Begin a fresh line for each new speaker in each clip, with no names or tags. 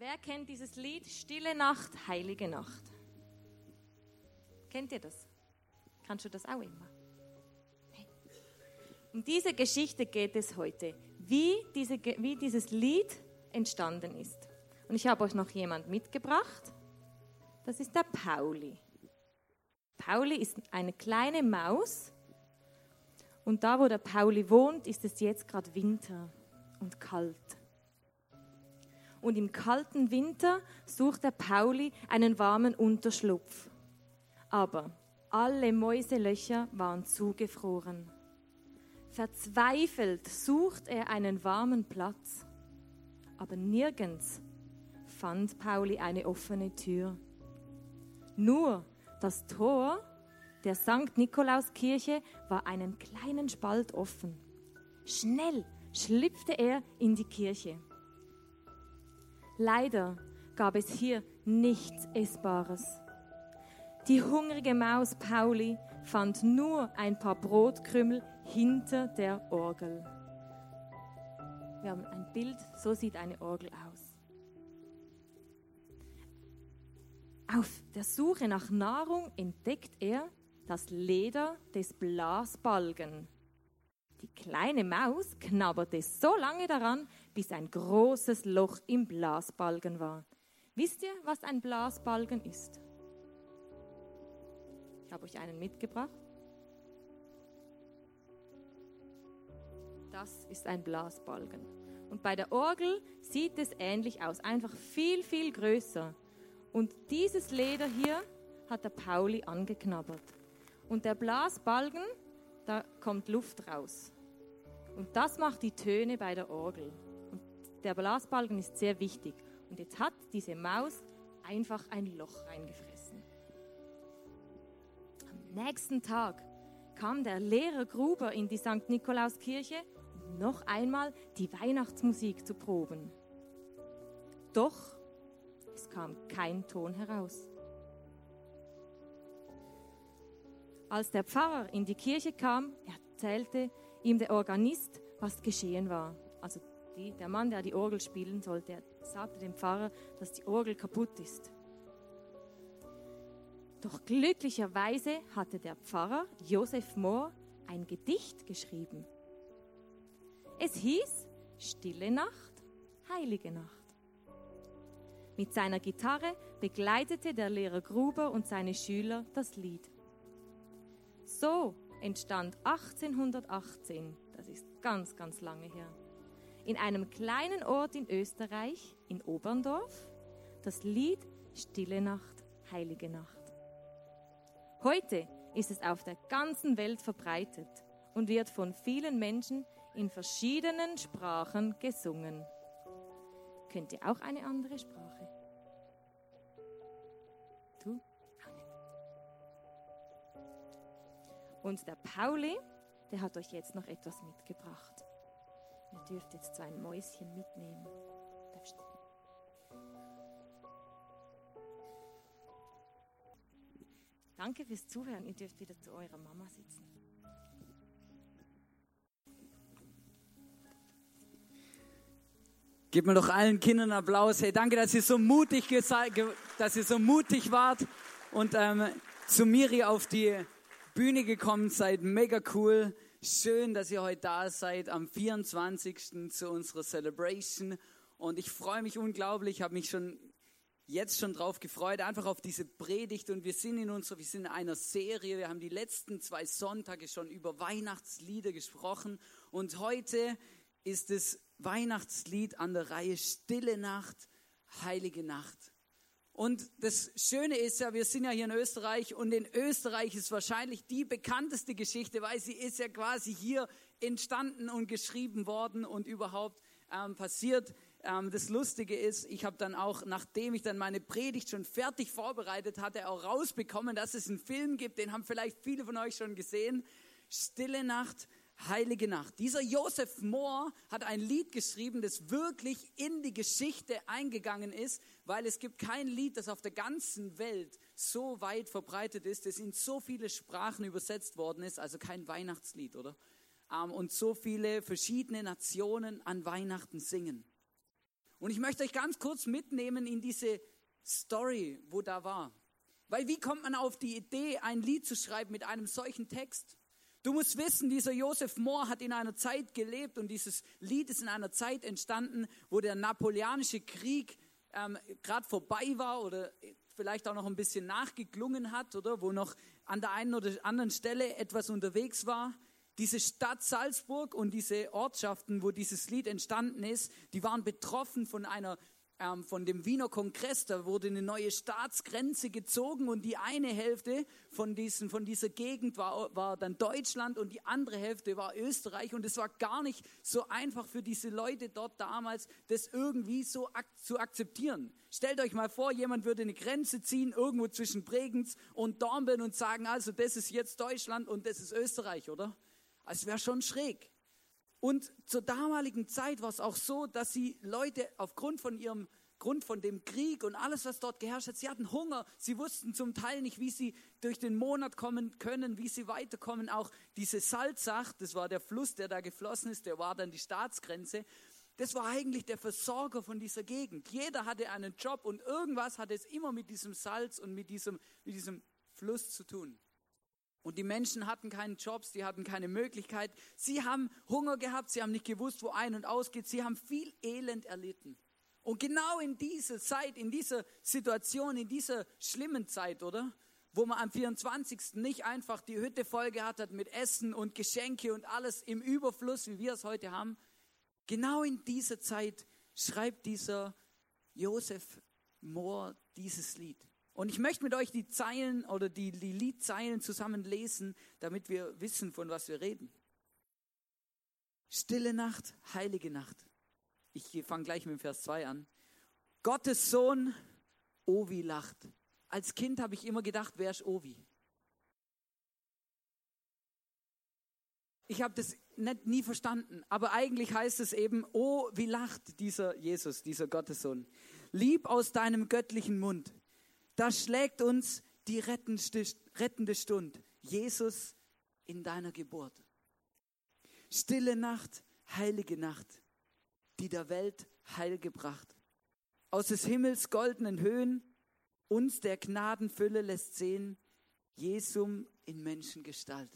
Wer kennt dieses Lied Stille Nacht, heilige Nacht? Kennt ihr das? Kannst du das auch immer? Um diese Geschichte geht es heute, wie, diese, wie dieses Lied entstanden ist. Und ich habe euch noch jemand mitgebracht. Das ist der Pauli. Pauli ist eine kleine Maus. Und da, wo der Pauli wohnt, ist es jetzt gerade Winter und kalt. Und im kalten Winter sucht der Pauli einen warmen Unterschlupf. Aber alle Mäuselöcher waren zugefroren. Verzweifelt sucht er einen warmen Platz. Aber nirgends fand Pauli eine offene Tür. Nur das Tor der St. Nikolauskirche war einen kleinen Spalt offen. Schnell schlüpfte er in die Kirche. Leider gab es hier nichts Essbares. Die hungrige Maus Pauli fand nur ein paar Brotkrümel hinter der Orgel. Wir haben ein Bild, so sieht eine Orgel aus. Auf der Suche nach Nahrung entdeckt er das Leder des Blasbalgen. Die kleine Maus knabberte so lange daran, bis ein großes Loch im Blasbalgen war. Wisst ihr, was ein Blasbalgen ist? Ich habe euch einen mitgebracht. Das ist ein Blasbalgen. Und bei der Orgel sieht es ähnlich aus, einfach viel, viel größer. Und dieses Leder hier hat der Pauli angeknabbert. Und der Blasbalgen, da kommt Luft raus. Und das macht die Töne bei der Orgel. Der Blasbalgen ist sehr wichtig. Und jetzt hat diese Maus einfach ein Loch reingefressen. Am nächsten Tag kam der Lehrer Gruber in die St. Nikolauskirche, um noch einmal die Weihnachtsmusik zu proben. Doch es kam kein Ton heraus. Als der Pfarrer in die Kirche kam, erzählte ihm der Organist, was geschehen war. Die, der Mann, der die Orgel spielen sollte, sagte dem Pfarrer, dass die Orgel kaputt ist. Doch glücklicherweise hatte der Pfarrer Josef Mohr ein Gedicht geschrieben. Es hieß Stille Nacht, heilige Nacht. Mit seiner Gitarre begleitete der Lehrer Gruber und seine Schüler das Lied. So entstand 1818, das ist ganz, ganz lange her, in einem kleinen Ort in Österreich, in Oberndorf, das Lied Stille Nacht, heilige Nacht. Heute ist es auf der ganzen Welt verbreitet und wird von vielen Menschen in verschiedenen Sprachen gesungen. Könnt ihr auch eine andere Sprache? Du? Auch. Und der Pauli, der hat euch jetzt noch etwas mitgebracht. Ihr dürft jetzt so ein Mäuschen mitnehmen. Danke fürs Zuhören. Ihr dürft wieder zu eurer Mama sitzen.
Gebt mir doch allen Kindern einen Applaus. Hey, danke, dass ihr so mutig, dass ihr so mutig wart und ähm, zu Miri auf die Bühne gekommen seid. Mega cool. Schön, dass ihr heute da seid am 24. zu unserer Celebration. Und ich freue mich unglaublich, habe mich schon jetzt schon drauf gefreut, einfach auf diese Predigt. Und wir sind in unserer, wir sind in einer Serie. Wir haben die letzten zwei Sonntage schon über Weihnachtslieder gesprochen. Und heute ist es Weihnachtslied an der Reihe Stille Nacht, Heilige Nacht. Und das Schöne ist ja, wir sind ja hier in Österreich und in Österreich ist wahrscheinlich die bekannteste Geschichte, weil sie ist ja quasi hier entstanden und geschrieben worden und überhaupt ähm, passiert. Ähm, das Lustige ist, ich habe dann auch, nachdem ich dann meine Predigt schon fertig vorbereitet hatte, auch rausbekommen, dass es einen Film gibt, den haben vielleicht viele von euch schon gesehen. Stille Nacht, Heilige Nacht. Dieser Joseph Mohr hat ein Lied geschrieben, das wirklich in die Geschichte eingegangen ist, weil es gibt kein Lied, das auf der ganzen Welt so weit verbreitet ist, das in so viele Sprachen übersetzt worden ist, also kein Weihnachtslied, oder? Ähm, und so viele verschiedene Nationen an Weihnachten singen. Und ich möchte euch ganz kurz mitnehmen in diese Story, wo da war. Weil wie kommt man auf die Idee, ein Lied zu schreiben mit einem solchen Text? Du musst wissen, dieser Joseph Moore hat in einer Zeit gelebt und dieses Lied ist in einer Zeit entstanden, wo der napoleonische Krieg ähm, gerade vorbei war oder vielleicht auch noch ein bisschen nachgeklungen hat, oder wo noch an der einen oder anderen Stelle etwas unterwegs war. Diese Stadt Salzburg und diese Ortschaften, wo dieses Lied entstanden ist, die waren betroffen von einer ähm, von dem Wiener Kongress, da wurde eine neue Staatsgrenze gezogen und die eine Hälfte von, diesen, von dieser Gegend war, war dann Deutschland und die andere Hälfte war Österreich und es war gar nicht so einfach für diese Leute dort damals, das irgendwie so ak zu akzeptieren. Stellt euch mal vor, jemand würde eine Grenze ziehen, irgendwo zwischen Bregenz und Dornbirn und sagen, also das ist jetzt Deutschland und das ist Österreich, oder? Es wäre schon schräg. Und zur damaligen Zeit war es auch so, dass sie Leute aufgrund von ihrem Grund von dem Krieg und alles, was dort geherrscht hat, sie hatten Hunger. Sie wussten zum Teil nicht, wie sie durch den Monat kommen können, wie sie weiterkommen. Auch diese Salzach, das war der Fluss, der da geflossen ist, der war dann die Staatsgrenze. Das war eigentlich der Versorger von dieser Gegend. Jeder hatte einen Job und irgendwas hatte es immer mit diesem Salz und mit diesem, mit diesem Fluss zu tun. Und die Menschen hatten keinen Jobs, die hatten keine Möglichkeit. Sie haben Hunger gehabt, sie haben nicht gewusst, wo ein und ausgeht. Sie haben viel Elend erlitten. Und genau in dieser Zeit, in dieser Situation, in dieser schlimmen Zeit, oder? Wo man am 24. nicht einfach die Hütte voll gehabt hat mit Essen und Geschenke und alles im Überfluss, wie wir es heute haben. Genau in dieser Zeit schreibt dieser Josef Mohr dieses Lied. Und ich möchte mit euch die Zeilen oder die, die Liedzeilen zusammen lesen, damit wir wissen, von was wir reden. Stille Nacht, heilige Nacht. Ich fange gleich mit dem Vers 2 an. Gottes Sohn, Ovi lacht. Als Kind habe ich immer gedacht, wer ist Ovi? Ich habe das nicht, nie verstanden, aber eigentlich heißt es eben, oh, wie lacht dieser Jesus, dieser Gottessohn. Lieb aus deinem göttlichen Mund da schlägt uns die rettende Stund. Jesus in deiner Geburt. Stille Nacht, heilige Nacht, die der Welt Heil gebracht. Aus des Himmels goldenen Höhen uns der Gnadenfülle lässt sehen, Jesum in Menschengestalt.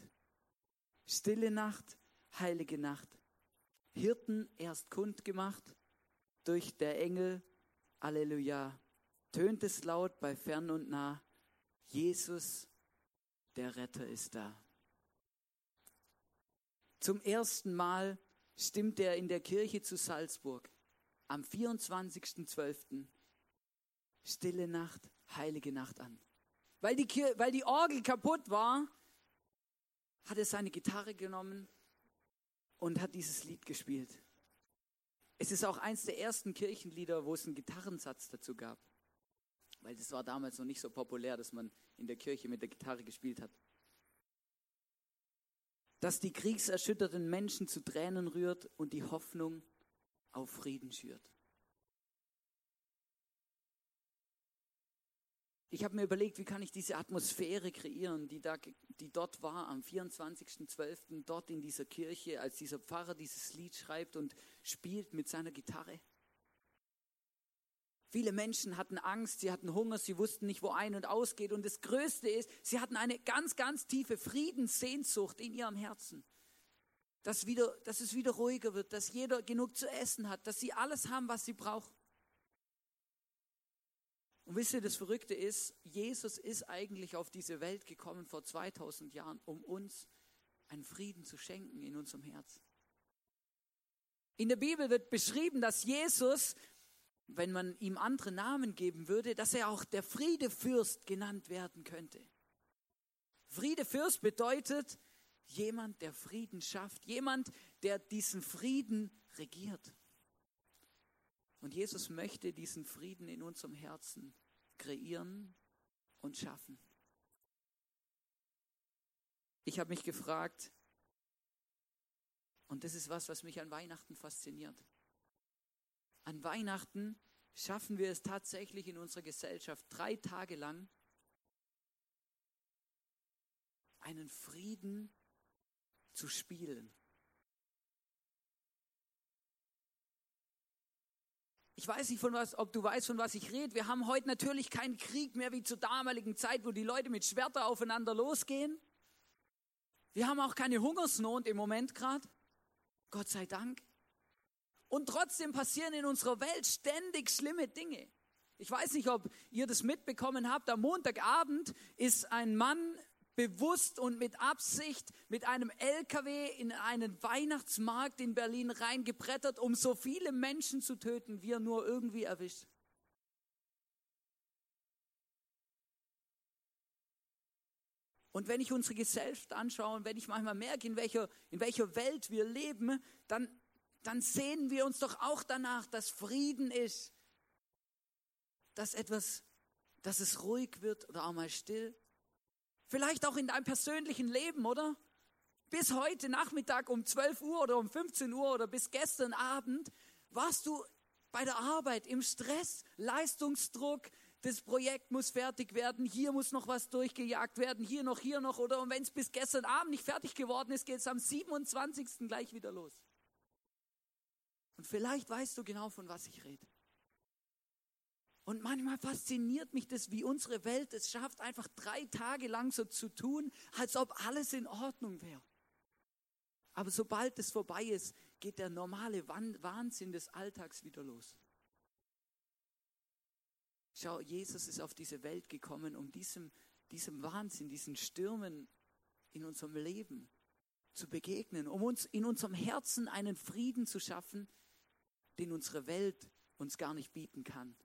Stille Nacht, heilige Nacht, Hirten erst kundgemacht durch der Engel, Alleluja tönt es laut bei fern und nah, Jesus, der Retter ist da. Zum ersten Mal stimmt er in der Kirche zu Salzburg am 24.12. Stille Nacht, heilige Nacht an. Weil die, Kir weil die Orgel kaputt war, hat er seine Gitarre genommen und hat dieses Lied gespielt. Es ist auch eins der ersten Kirchenlieder, wo es einen Gitarrensatz dazu gab weil das war damals noch nicht so populär, dass man in der Kirche mit der Gitarre gespielt hat. Dass die kriegserschütterten Menschen zu Tränen rührt und die Hoffnung auf Frieden schürt. Ich habe mir überlegt, wie kann ich diese Atmosphäre kreieren, die, da, die dort war am 24.12., dort in dieser Kirche, als dieser Pfarrer dieses Lied schreibt und spielt mit seiner Gitarre. Viele Menschen hatten Angst, sie hatten Hunger, sie wussten nicht, wo ein und ausgeht. Und das Größte ist, sie hatten eine ganz, ganz tiefe Friedenssehnsucht in ihrem Herzen. Dass, wieder, dass es wieder ruhiger wird, dass jeder genug zu essen hat, dass sie alles haben, was sie brauchen. Und wisst ihr, das Verrückte ist, Jesus ist eigentlich auf diese Welt gekommen vor 2000 Jahren, um uns einen Frieden zu schenken in unserem Herz. In der Bibel wird beschrieben, dass Jesus wenn man ihm andere Namen geben würde, dass er auch der Friedefürst genannt werden könnte. Friedefürst bedeutet jemand, der Frieden schafft, jemand, der diesen Frieden regiert. Und Jesus möchte diesen Frieden in unserem Herzen kreieren und schaffen. Ich habe mich gefragt, und das ist was, was mich an Weihnachten fasziniert. An Weihnachten schaffen wir es tatsächlich in unserer Gesellschaft drei Tage lang, einen Frieden zu spielen. ich weiß nicht, von was, ob du weißt, von was ich rede. Wir haben heute natürlich keinen Krieg mehr wie zur damaligen Zeit, wo die Leute mit Schwerter aufeinander losgehen. Wir haben auch keine Hungersnot im Moment gerade. Gott sei Dank. Und trotzdem passieren in unserer Welt ständig schlimme Dinge. Ich weiß nicht, ob ihr das mitbekommen habt. Am Montagabend ist ein Mann bewusst und mit Absicht mit einem LKW in einen Weihnachtsmarkt in Berlin reingebrettert, um so viele Menschen zu töten, wie er nur irgendwie erwischt. Und wenn ich unsere Gesellschaft anschaue und wenn ich manchmal merke, in welcher, in welcher Welt wir leben, dann, dann sehen wir uns doch auch danach, dass Frieden ist, dass etwas, dass es ruhig wird oder auch mal still. Vielleicht auch in deinem persönlichen Leben, oder? Bis heute Nachmittag um 12 Uhr oder um 15 Uhr oder bis gestern Abend warst du bei der Arbeit im Stress, Leistungsdruck, das Projekt muss fertig werden, hier muss noch was durchgejagt werden, hier noch, hier noch, oder und wenn es bis gestern Abend nicht fertig geworden ist, geht es am 27. gleich wieder los. Und vielleicht weißt du genau, von was ich rede. Und manchmal fasziniert mich das, wie unsere Welt es schafft, einfach drei Tage lang so zu tun, als ob alles in Ordnung wäre. Aber sobald es vorbei ist, geht der normale Wahnsinn des Alltags wieder los. Schau, Jesus ist auf diese Welt gekommen, um diesem, diesem Wahnsinn, diesen Stürmen in unserem Leben zu begegnen, um uns in unserem Herzen einen Frieden zu schaffen, den unsere Welt uns gar nicht bieten kann.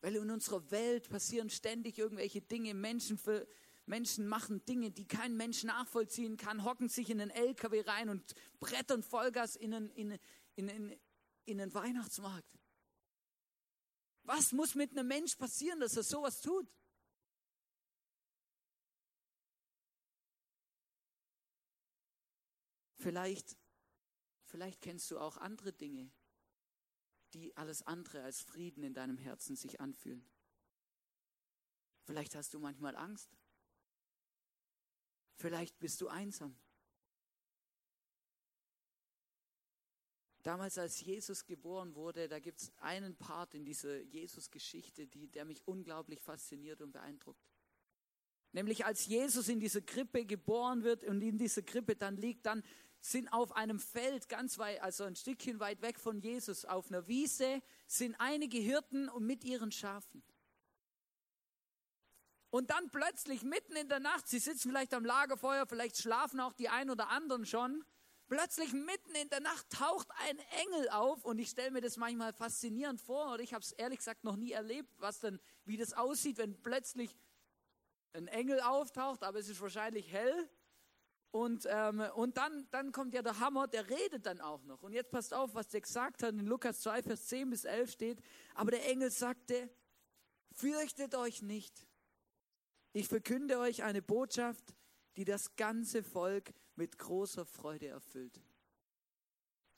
Weil in unserer Welt passieren ständig irgendwelche Dinge. Menschen, für, Menschen machen Dinge, die kein Mensch nachvollziehen kann, hocken sich in einen LKW rein und brettern Vollgas in einen, in, in, in, in einen Weihnachtsmarkt. Was muss mit einem Mensch passieren, dass er sowas tut? Vielleicht, vielleicht kennst du auch andere Dinge, die alles andere als Frieden in deinem Herzen sich anfühlen. Vielleicht hast du manchmal Angst. Vielleicht bist du einsam. Damals, als Jesus geboren wurde, da gibt es einen Part in dieser Jesus-Geschichte, die, der mich unglaublich fasziniert und beeindruckt. Nämlich als Jesus in dieser Krippe geboren wird und in dieser Krippe dann liegt, dann sind auf einem Feld ganz weit, also ein Stückchen weit weg von Jesus, auf einer Wiese, sind einige Hirten und mit ihren Schafen. Und dann plötzlich mitten in der Nacht, sie sitzen vielleicht am Lagerfeuer, vielleicht schlafen auch die ein oder anderen schon, plötzlich mitten in der Nacht taucht ein Engel auf und ich stelle mir das manchmal faszinierend vor oder ich habe es ehrlich gesagt noch nie erlebt, was dann, wie das aussieht, wenn plötzlich ein Engel auftaucht, aber es ist wahrscheinlich hell und, ähm, und dann, dann kommt ja der Hammer, der redet dann auch noch. Und jetzt passt auf, was der gesagt hat. In Lukas 2, Vers 10 bis 11 steht. Aber der Engel sagte, fürchtet euch nicht. Ich verkünde euch eine Botschaft, die das ganze Volk mit großer Freude erfüllt.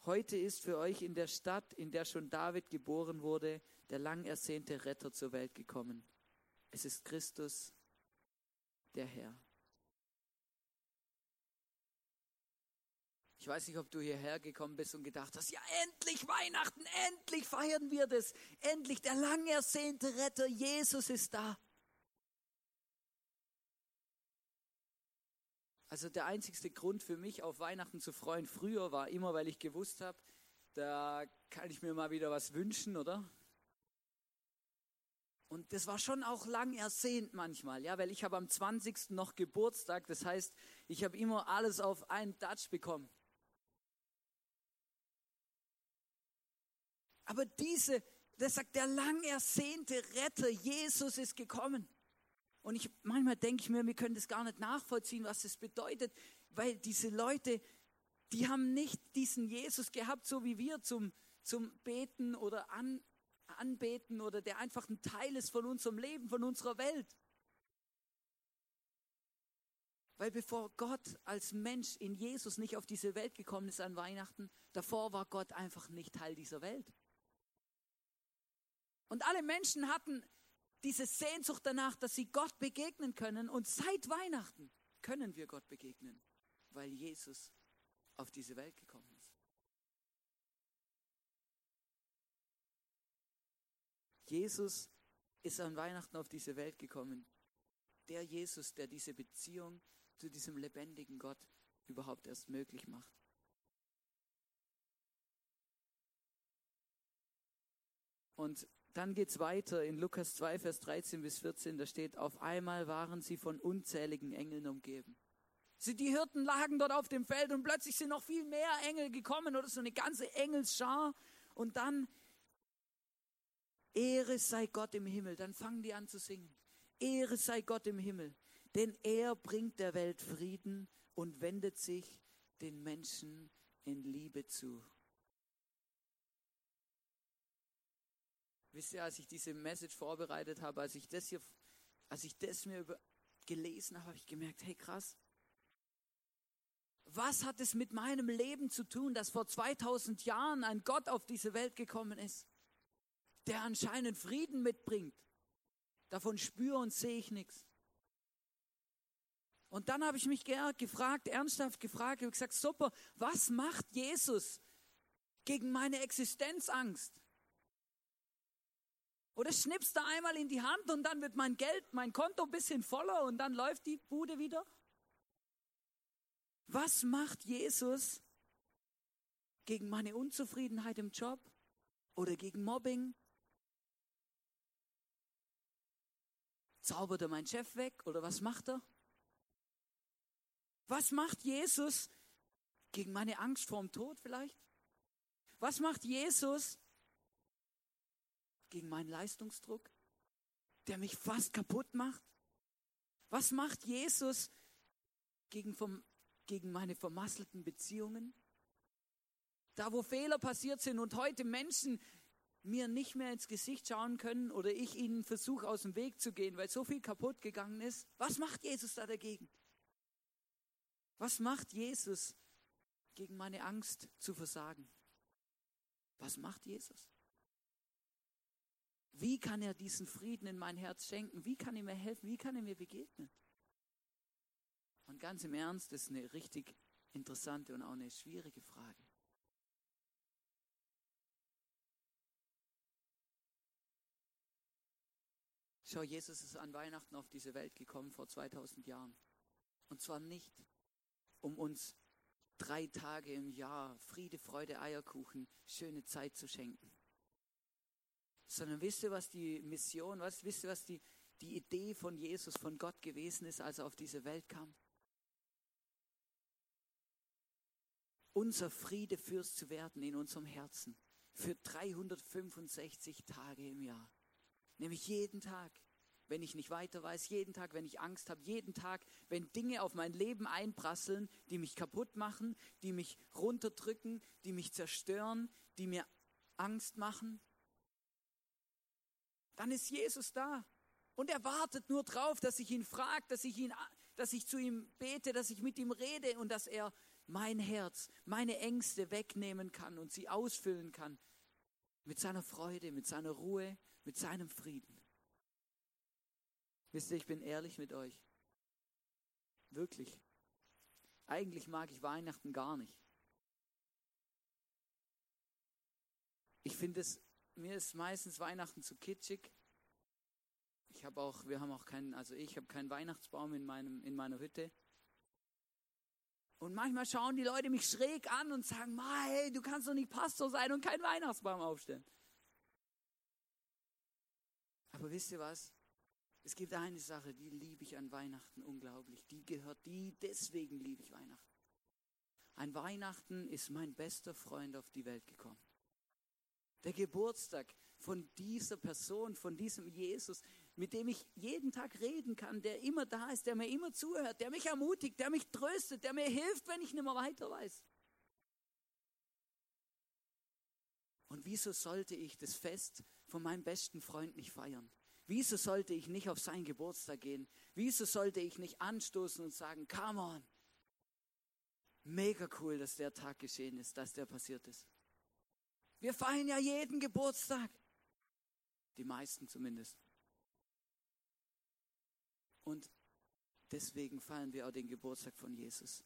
Heute ist für euch in der Stadt, in der schon David geboren wurde, der lang ersehnte Retter zur Welt gekommen. Es ist Christus, der Herr. Ich weiß nicht, ob du hierher gekommen bist und gedacht hast, ja endlich Weihnachten, endlich feiern wir das, endlich der lang ersehnte Retter Jesus ist da. Also der einzigste Grund für mich auf Weihnachten zu freuen früher war immer, weil ich gewusst habe, da kann ich mir mal wieder was wünschen, oder? Und das war schon auch lang ersehnt manchmal, ja, weil ich habe am 20. noch Geburtstag, das heißt, ich habe immer alles auf einen Touch bekommen. Aber diese, das sagt, der lang ersehnte Retter, Jesus ist gekommen. Und ich, manchmal denke ich mir, wir können das gar nicht nachvollziehen, was das bedeutet, weil diese Leute, die haben nicht diesen Jesus gehabt, so wie wir zum, zum Beten oder an, Anbeten oder der einfach ein Teil ist von unserem Leben, von unserer Welt. Weil bevor Gott als Mensch in Jesus nicht auf diese Welt gekommen ist an Weihnachten, davor war Gott einfach nicht Teil dieser Welt. Und alle Menschen hatten diese Sehnsucht danach, dass sie Gott begegnen können. Und seit Weihnachten können wir Gott begegnen, weil Jesus auf diese Welt gekommen ist. Jesus ist an Weihnachten auf diese Welt gekommen. Der Jesus, der diese Beziehung zu diesem lebendigen Gott überhaupt erst möglich macht. Und dann geht es weiter in Lukas 2, Vers 13 bis 14. Da steht, auf einmal waren sie von unzähligen Engeln umgeben. Die Hirten lagen dort auf dem Feld und plötzlich sind noch viel mehr Engel gekommen oder so eine ganze Engelsschar. Und dann, Ehre sei Gott im Himmel. Dann fangen die an zu singen. Ehre sei Gott im Himmel. Denn er bringt der Welt Frieden und wendet sich den Menschen in Liebe zu. Wisst ihr, als ich diese Message vorbereitet habe, als ich das hier, als ich das mir über, gelesen habe, habe ich gemerkt, hey krass, was hat es mit meinem Leben zu tun, dass vor 2000 Jahren ein Gott auf diese Welt gekommen ist, der anscheinend Frieden mitbringt? Davon spüre und sehe ich nichts. Und dann habe ich mich gefragt, ernsthaft gefragt, ich habe gesagt, super, was macht Jesus gegen meine Existenzangst? Oder schnippst du einmal in die Hand und dann wird mein Geld, mein Konto ein bisschen voller und dann läuft die Bude wieder? Was macht Jesus gegen meine Unzufriedenheit im Job oder gegen Mobbing? Zaubert er meinen Chef weg oder was macht er? Was macht Jesus gegen meine Angst vor dem Tod vielleicht? Was macht Jesus gegen meinen Leistungsdruck, der mich fast kaputt macht? Was macht Jesus gegen vom gegen meine vermasselten Beziehungen? Da, wo Fehler passiert sind und heute Menschen mir nicht mehr ins Gesicht schauen können oder ich ihnen versuche, aus dem Weg zu gehen, weil so viel kaputt gegangen ist. Was macht Jesus da dagegen? Was macht Jesus gegen meine Angst zu versagen? Was macht Jesus? Wie kann er diesen Frieden in mein Herz schenken? Wie kann er mir helfen? Wie kann er mir begegnen? Und ganz im Ernst, das ist eine richtig interessante und auch eine schwierige Frage. Schau, Jesus ist an Weihnachten auf diese Welt gekommen vor 2000 Jahren. Und zwar nicht, um uns drei Tage im Jahr Friede, Freude, Eierkuchen, schöne Zeit zu schenken. Sondern wisst ihr, was die Mission, was, wisst ihr, was die, die Idee von Jesus, von Gott gewesen ist, als er auf diese Welt kam? unser Friedefürst zu werden in unserem Herzen für 365 Tage im Jahr. Nämlich jeden Tag, wenn ich nicht weiter weiß, jeden Tag, wenn ich Angst habe, jeden Tag, wenn Dinge auf mein Leben einprasseln, die mich kaputt machen, die mich runterdrücken, die mich zerstören, die mir Angst machen, dann ist Jesus da. Und er wartet nur drauf, dass ich ihn frage, dass ich ihn, dass ich zu ihm bete, dass ich mit ihm rede und dass er mein Herz, meine Ängste wegnehmen kann und sie ausfüllen kann mit seiner Freude, mit seiner Ruhe, mit seinem Frieden. Wisst ihr, ich bin ehrlich mit euch. Wirklich. Eigentlich mag ich Weihnachten gar nicht. Ich finde es, mir ist meistens Weihnachten zu kitschig. Ich habe auch, wir haben auch keinen, also ich habe keinen Weihnachtsbaum in meinem, in meiner Hütte. Und manchmal schauen die Leute mich schräg an und sagen, hey, du kannst doch nicht Pastor sein und keinen Weihnachtsbaum aufstellen. Aber wisst ihr was? Es gibt eine Sache, die liebe ich an Weihnachten unglaublich. Die gehört, die, deswegen liebe ich Weihnachten. Ein Weihnachten ist mein bester Freund auf die Welt gekommen. Der Geburtstag von dieser Person, von diesem Jesus, mit dem ich jeden Tag reden kann, der immer da ist, der mir immer zuhört, der mich ermutigt, der mich tröstet, der mir hilft, wenn ich nicht mehr weiter weiß. Und wieso sollte ich das Fest von meinem besten Freund nicht feiern? Wieso sollte ich nicht auf seinen Geburtstag gehen? Wieso sollte ich nicht anstoßen und sagen, come on, mega cool, dass der Tag geschehen ist, dass der passiert ist. Wir feiern ja jeden Geburtstag. Die meisten zumindest. Und deswegen feiern wir auch den Geburtstag von Jesus.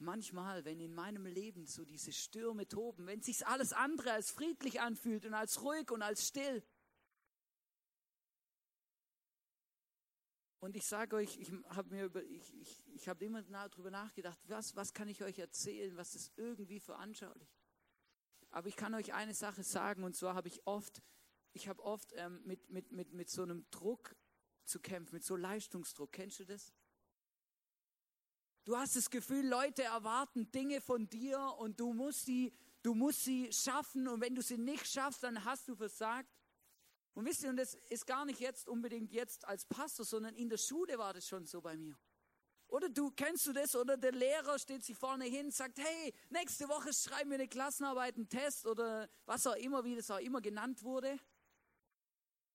manchmal, wenn in meinem Leben so diese Stürme toben, wenn sich alles andere als friedlich anfühlt und als ruhig und als still. Und ich sage euch, ich habe mir über, ich, ich, ich habe immer darüber nachgedacht, was, was kann ich euch erzählen, was ist irgendwie veranschaulicht. Aber ich kann euch eine Sache sagen, und zwar habe ich oft, ich habe oft ähm, mit, mit, mit, mit so einem Druck zu kämpfen, mit so Leistungsdruck. Kennst du das? Du hast das Gefühl, Leute erwarten Dinge von dir und du musst sie, du musst sie schaffen und wenn du sie nicht schaffst, dann hast du versagt. Und wisst ihr, und das ist gar nicht jetzt unbedingt jetzt als Pastor, sondern in der Schule war das schon so bei mir. Oder du kennst du das? Oder der Lehrer steht sich vorne hin, sagt, hey, nächste Woche schreiben wir eine Klassenarbeit, einen Test oder was auch immer, wie das auch immer genannt wurde.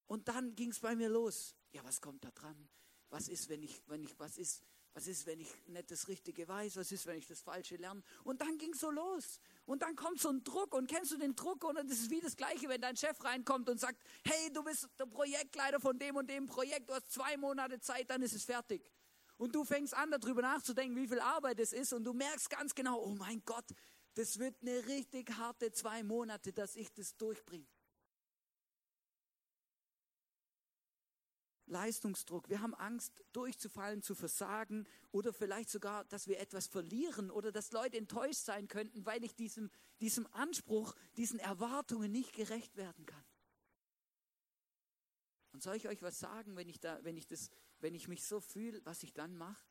Und dann ging es bei mir los. Ja, was kommt da dran? Was ist, wenn ich, wenn ich, was ist, was ist, wenn ich nicht das Richtige weiß? Was ist, wenn ich das Falsche lerne? Und dann ging es so los. Und dann kommt so ein Druck. Und kennst du den Druck? Und das ist wie das Gleiche, wenn dein Chef reinkommt und sagt, hey, du bist der Projektleiter von dem und dem Projekt. Du hast zwei Monate Zeit, dann ist es fertig. Und du fängst an, darüber nachzudenken, wie viel Arbeit es ist. Und du merkst ganz genau, oh mein Gott, das wird eine richtig harte zwei Monate, dass ich das durchbringe. Leistungsdruck. Wir haben Angst, durchzufallen, zu versagen oder vielleicht sogar, dass wir etwas verlieren oder dass Leute enttäuscht sein könnten, weil ich diesem, diesem Anspruch, diesen Erwartungen nicht gerecht werden kann. Und soll ich euch was sagen, wenn ich, da, wenn ich, das, wenn ich mich so fühle, was ich dann mache?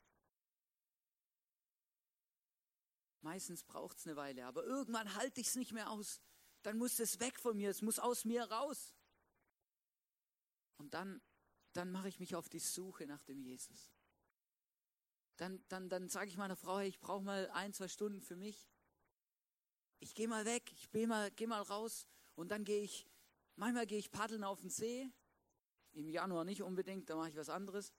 Meistens braucht es eine Weile, aber irgendwann halte ich es nicht mehr aus. Dann muss es weg von mir, es muss aus mir raus. Und dann dann mache ich mich auf die Suche nach dem Jesus. Dann, dann, dann sage ich meiner Frau, hey, ich brauche mal ein, zwei Stunden für mich. Ich gehe mal weg, ich gehe mal, geh mal raus und dann gehe ich, manchmal gehe ich paddeln auf den See. Im Januar nicht unbedingt, da mache ich was anderes.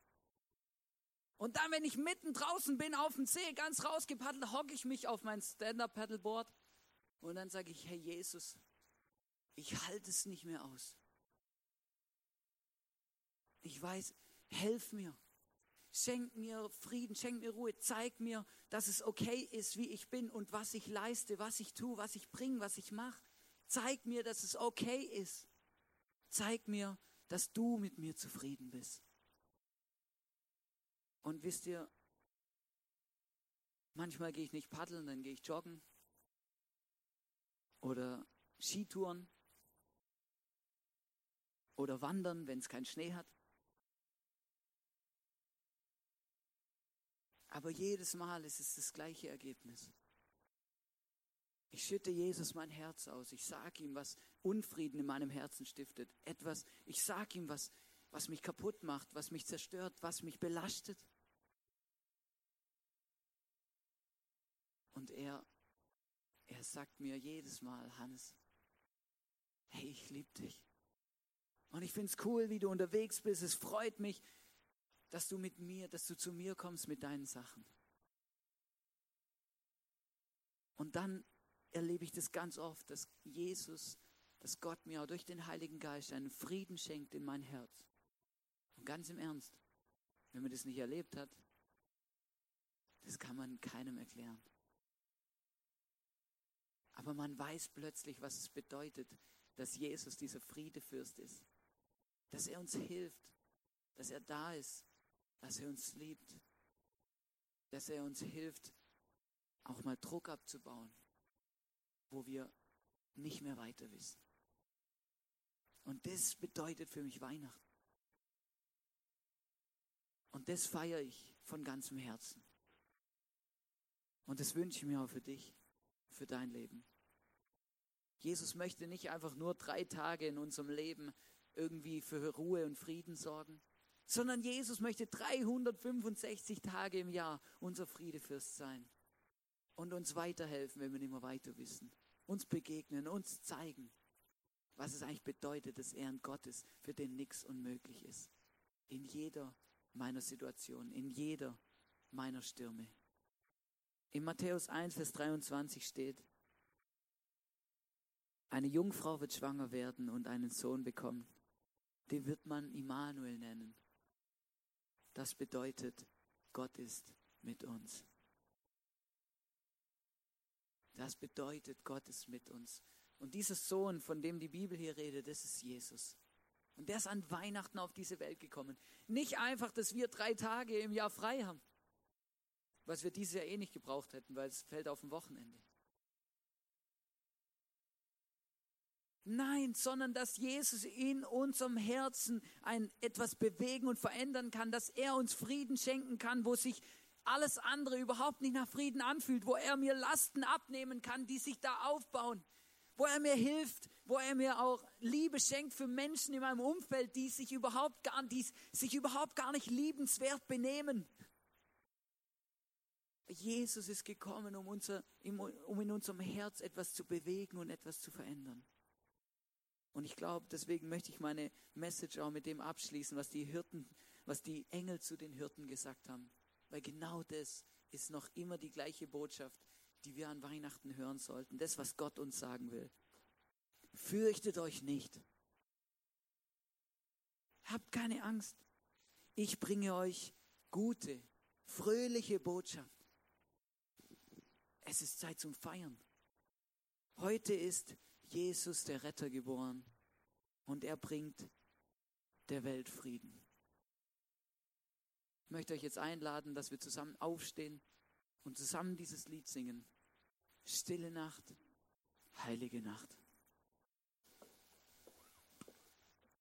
Und dann, wenn ich mitten draußen bin auf dem See, ganz rausgepaddelt, hocke ich mich auf mein Stand-Up-Paddleboard und dann sage ich, hey Jesus, ich halte es nicht mehr aus. Ich weiß, helf mir. Schenk mir Frieden, schenk mir Ruhe, zeig mir, dass es okay ist, wie ich bin und was ich leiste, was ich tue, was ich bringe, was ich mache. Zeig mir, dass es okay ist. Zeig mir, dass du mit mir zufrieden bist. Und wisst ihr, manchmal gehe ich nicht paddeln, dann gehe ich joggen oder Skitouren oder wandern, wenn es keinen Schnee hat. Aber jedes Mal ist es das gleiche Ergebnis. Ich schütte Jesus mein Herz aus. Ich sage ihm, was Unfrieden in meinem Herzen stiftet. Etwas, ich sage ihm, was, was mich kaputt macht, was mich zerstört, was mich belastet. Und er, er sagt mir jedes Mal, Hannes, hey, ich liebe dich. Und ich finde es cool, wie du unterwegs bist. Es freut mich dass du mit mir, dass du zu mir kommst mit deinen Sachen. Und dann erlebe ich das ganz oft, dass Jesus, dass Gott mir auch durch den Heiligen Geist einen Frieden schenkt in mein Herz. Und ganz im Ernst, wenn man das nicht erlebt hat, das kann man keinem erklären. Aber man weiß plötzlich, was es bedeutet, dass Jesus dieser Friedefürst ist. Dass er uns hilft, dass er da ist, dass er uns liebt, dass er uns hilft, auch mal Druck abzubauen, wo wir nicht mehr weiter wissen. Und das bedeutet für mich Weihnachten. Und das feiere ich von ganzem Herzen. Und das wünsche ich mir auch für dich, für dein Leben. Jesus möchte nicht einfach nur drei Tage in unserem Leben irgendwie für Ruhe und Frieden sorgen, sondern Jesus möchte 365 Tage im Jahr unser Friedefürst sein und uns weiterhelfen, wenn wir nicht mehr weiter wissen, uns begegnen, uns zeigen, was es eigentlich bedeutet, dass er ein Gott ist, für den nichts unmöglich ist. In jeder meiner Situation, in jeder meiner Stürme. In Matthäus 1, Vers 23 steht, eine Jungfrau wird schwanger werden und einen Sohn bekommen. Den wird man Immanuel nennen. Das bedeutet, Gott ist mit uns. Das bedeutet, Gott ist mit uns. Und dieser Sohn, von dem die Bibel hier redet, das ist Jesus. Und der ist an Weihnachten auf diese Welt gekommen. Nicht einfach, dass wir drei Tage im Jahr frei haben, was wir dieses Jahr eh nicht gebraucht hätten, weil es fällt auf ein Wochenende. Nein, sondern dass Jesus in unserem Herzen ein, etwas bewegen und verändern kann, dass er uns Frieden schenken kann, wo sich alles andere überhaupt nicht nach Frieden anfühlt, wo er mir Lasten abnehmen kann, die sich da aufbauen, wo er mir hilft, wo er mir auch Liebe schenkt für Menschen in meinem Umfeld, die sich überhaupt gar, die sich überhaupt gar nicht liebenswert benehmen. Jesus ist gekommen, um, unser, um in unserem Herz etwas zu bewegen und etwas zu verändern. Und ich glaube, deswegen möchte ich meine Message auch mit dem abschließen, was die Hirten, was die Engel zu den Hirten gesagt haben. Weil genau das ist noch immer die gleiche Botschaft, die wir an Weihnachten hören sollten. Das, was Gott uns sagen will. Fürchtet euch nicht. Habt keine Angst. Ich bringe euch gute, fröhliche Botschaft. Es ist Zeit zum Feiern. Heute ist Jesus, der Retter, geboren und er bringt der Welt Frieden. Ich möchte euch jetzt einladen, dass wir zusammen aufstehen und zusammen dieses Lied singen. Stille Nacht, heilige Nacht.